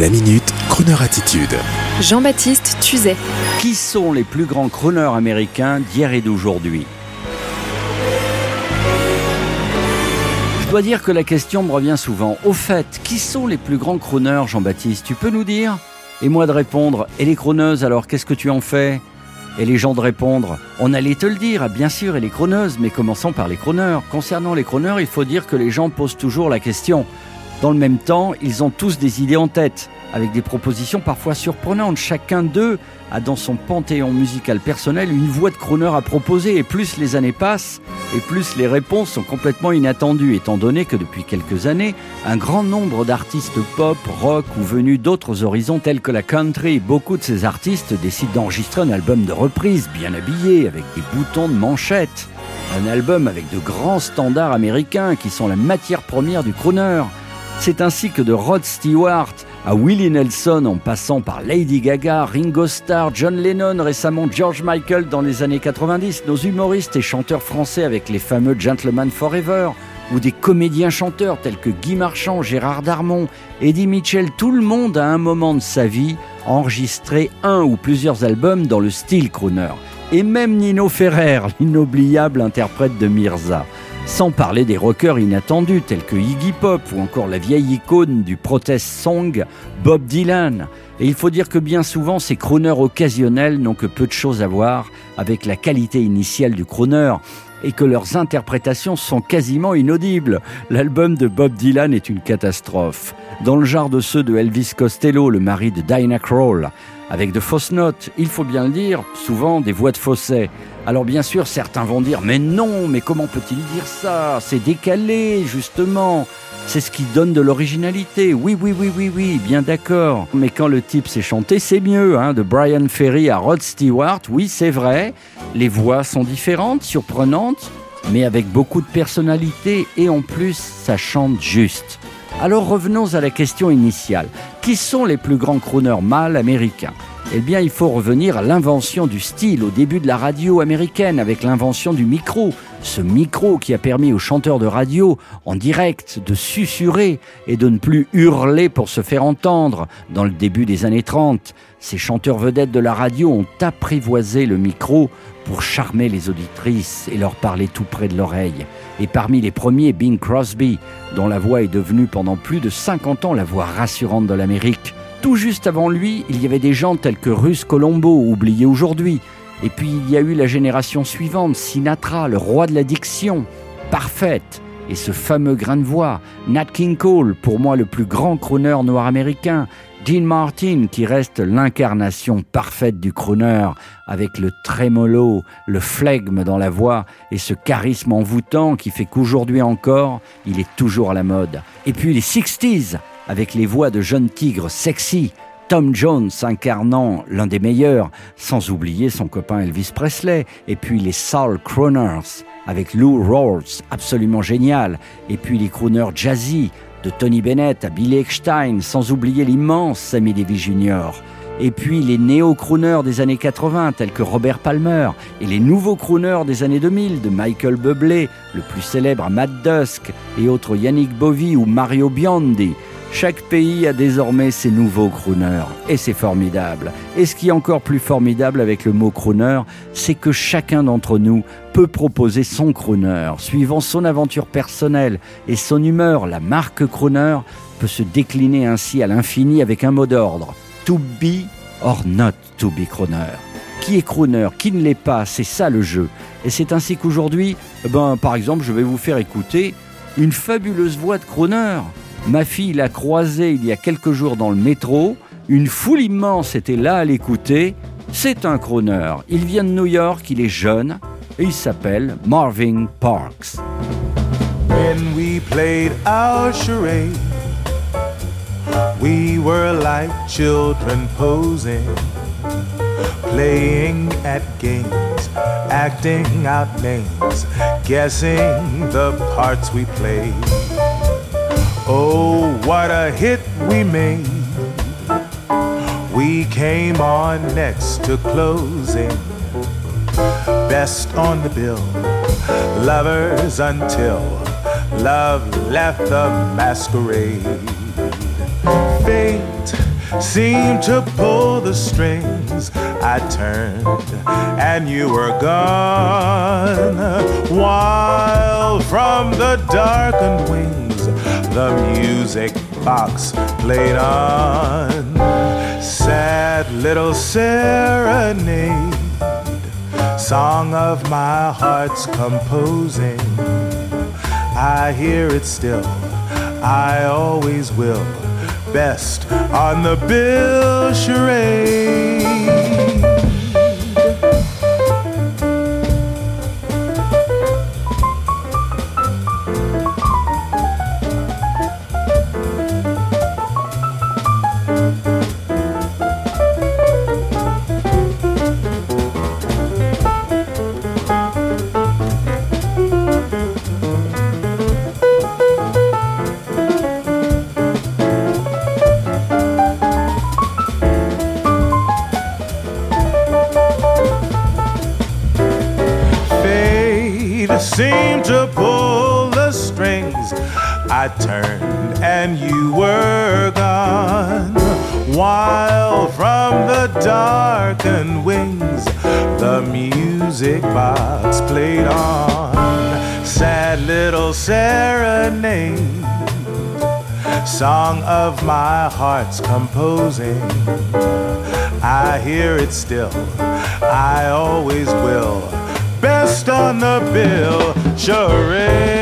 La minute, Kroneur attitude. Jean-Baptiste Tuzet. Qui sont les plus grands chroneurs américains d'hier et d'aujourd'hui? Je dois dire que la question me revient souvent. Au fait, qui sont les plus grands chroneurs, Jean-Baptiste? Tu peux nous dire? Et moi de répondre, et les chroneuses alors, qu'est-ce que tu en fais? Et les gens de répondre On allait te le dire, bien sûr, et les chroneuses, mais commençons par les chroneurs. Concernant les chroneurs, il faut dire que les gens posent toujours la question. Dans le même temps, ils ont tous des idées en tête, avec des propositions parfois surprenantes. Chacun d'eux a dans son panthéon musical personnel une voix de crooner à proposer, et plus les années passent, et plus les réponses sont complètement inattendues, étant donné que depuis quelques années, un grand nombre d'artistes pop, rock ou venus d'autres horizons tels que la country, beaucoup de ces artistes décident d'enregistrer un album de reprise, bien habillé, avec des boutons de manchette. Un album avec de grands standards américains qui sont la matière première du crooner. C'est ainsi que de Rod Stewart à Willie Nelson en passant par Lady Gaga, Ringo Starr, John Lennon, récemment George Michael dans les années 90, nos humoristes et chanteurs français avec les fameux Gentlemen Forever, ou des comédiens chanteurs tels que Guy Marchand, Gérard Darmon, Eddie Mitchell, tout le monde à un moment de sa vie enregistré un ou plusieurs albums dans le style crooner. Et même Nino Ferrer, l'inoubliable interprète de Mirza sans parler des rockers inattendus tels que Iggy Pop ou encore la vieille icône du protest song Bob Dylan. Et il faut dire que bien souvent, ces crooners occasionnels n'ont que peu de choses à voir avec la qualité initiale du crooner et que leurs interprétations sont quasiment inaudibles. L'album de Bob Dylan est une catastrophe. Dans le genre de ceux de Elvis Costello, le mari de Dinah Kroll, avec de fausses notes, il faut bien le dire, souvent des voix de fausset. Alors bien sûr, certains vont dire Mais non, mais comment peut-il dire ça? C'est décalé, justement. C'est ce qui donne de l'originalité. Oui, oui, oui, oui, oui, bien d'accord. Mais quand le type s'est chanté, c'est mieux. Hein, de Brian Ferry à Rod Stewart, oui, c'est vrai. Les voix sont différentes, surprenantes, mais avec beaucoup de personnalité et en plus, ça chante juste. Alors revenons à la question initiale. Qui sont les plus grands crooners mâles américains? Eh bien, il faut revenir à l'invention du style au début de la radio américaine avec l'invention du micro. Ce micro qui a permis aux chanteurs de radio en direct de susurrer et de ne plus hurler pour se faire entendre. Dans le début des années 30, ces chanteurs vedettes de la radio ont apprivoisé le micro pour charmer les auditrices et leur parler tout près de l'oreille. Et parmi les premiers, Bing Crosby, dont la voix est devenue pendant plus de 50 ans la voix rassurante de l'Amérique. Tout juste avant lui, il y avait des gens tels que Russ Colombo, oublié aujourd'hui. Et puis il y a eu la génération suivante, Sinatra, le roi de la diction, parfaite. Et ce fameux grain de voix, Nat King Cole, pour moi le plus grand crooner noir américain, Dean Martin, qui reste l'incarnation parfaite du crooner, avec le trémolo, le flegme dans la voix et ce charisme envoûtant qui fait qu'aujourd'hui encore, il est toujours à la mode. Et puis les 60s, avec les voix de jeunes tigres sexy, Tom Jones incarnant l'un des meilleurs, sans oublier son copain Elvis Presley, et puis les Soul Crooners avec Lou Rawls, absolument génial, et puis les crooners jazzy de Tony Bennett à Billy Eckstein, sans oublier l'immense Sammy Davis Jr., et puis les néo-crooners des années 80 tels que Robert Palmer, et les nouveaux crooners des années 2000 de Michael Bublé, le plus célèbre Matt Dusk, et autres Yannick Bovy ou Mario Biondi. Chaque pays a désormais ses nouveaux crooners, et c'est formidable. Et ce qui est encore plus formidable avec le mot crooner, c'est que chacun d'entre nous peut proposer son crooner, suivant son aventure personnelle et son humeur. La marque crooner peut se décliner ainsi à l'infini avec un mot d'ordre to be or not to be crooner. Qui est crooner, qui ne l'est pas, c'est ça le jeu. Et c'est ainsi qu'aujourd'hui, eh ben, par exemple, je vais vous faire écouter une fabuleuse voix de crooner. Ma fille l'a croisé il y a quelques jours dans le métro. Une foule immense était là à l'écouter. C'est un crooner. Il vient de New York, il est jeune et il s'appelle Marvin Parks. When we played our charade, we were like children posing, playing at games, acting out names, guessing the parts we played. Oh, what a hit we made. We came on next to closing. Best on the bill, lovers until love left the masquerade. Fate seemed to pull the strings. I turned and you were gone. While from the darkened wings, the music box played on. Sad little serenade, song of my heart's composing. I hear it still, I always will. Best on the bill seemed to pull the strings. I turned and you were gone. While from the darkened wings, the music box played on. Sad little serenade, song of my heart's composing. I hear it still, I always will. Best on the bill, charade.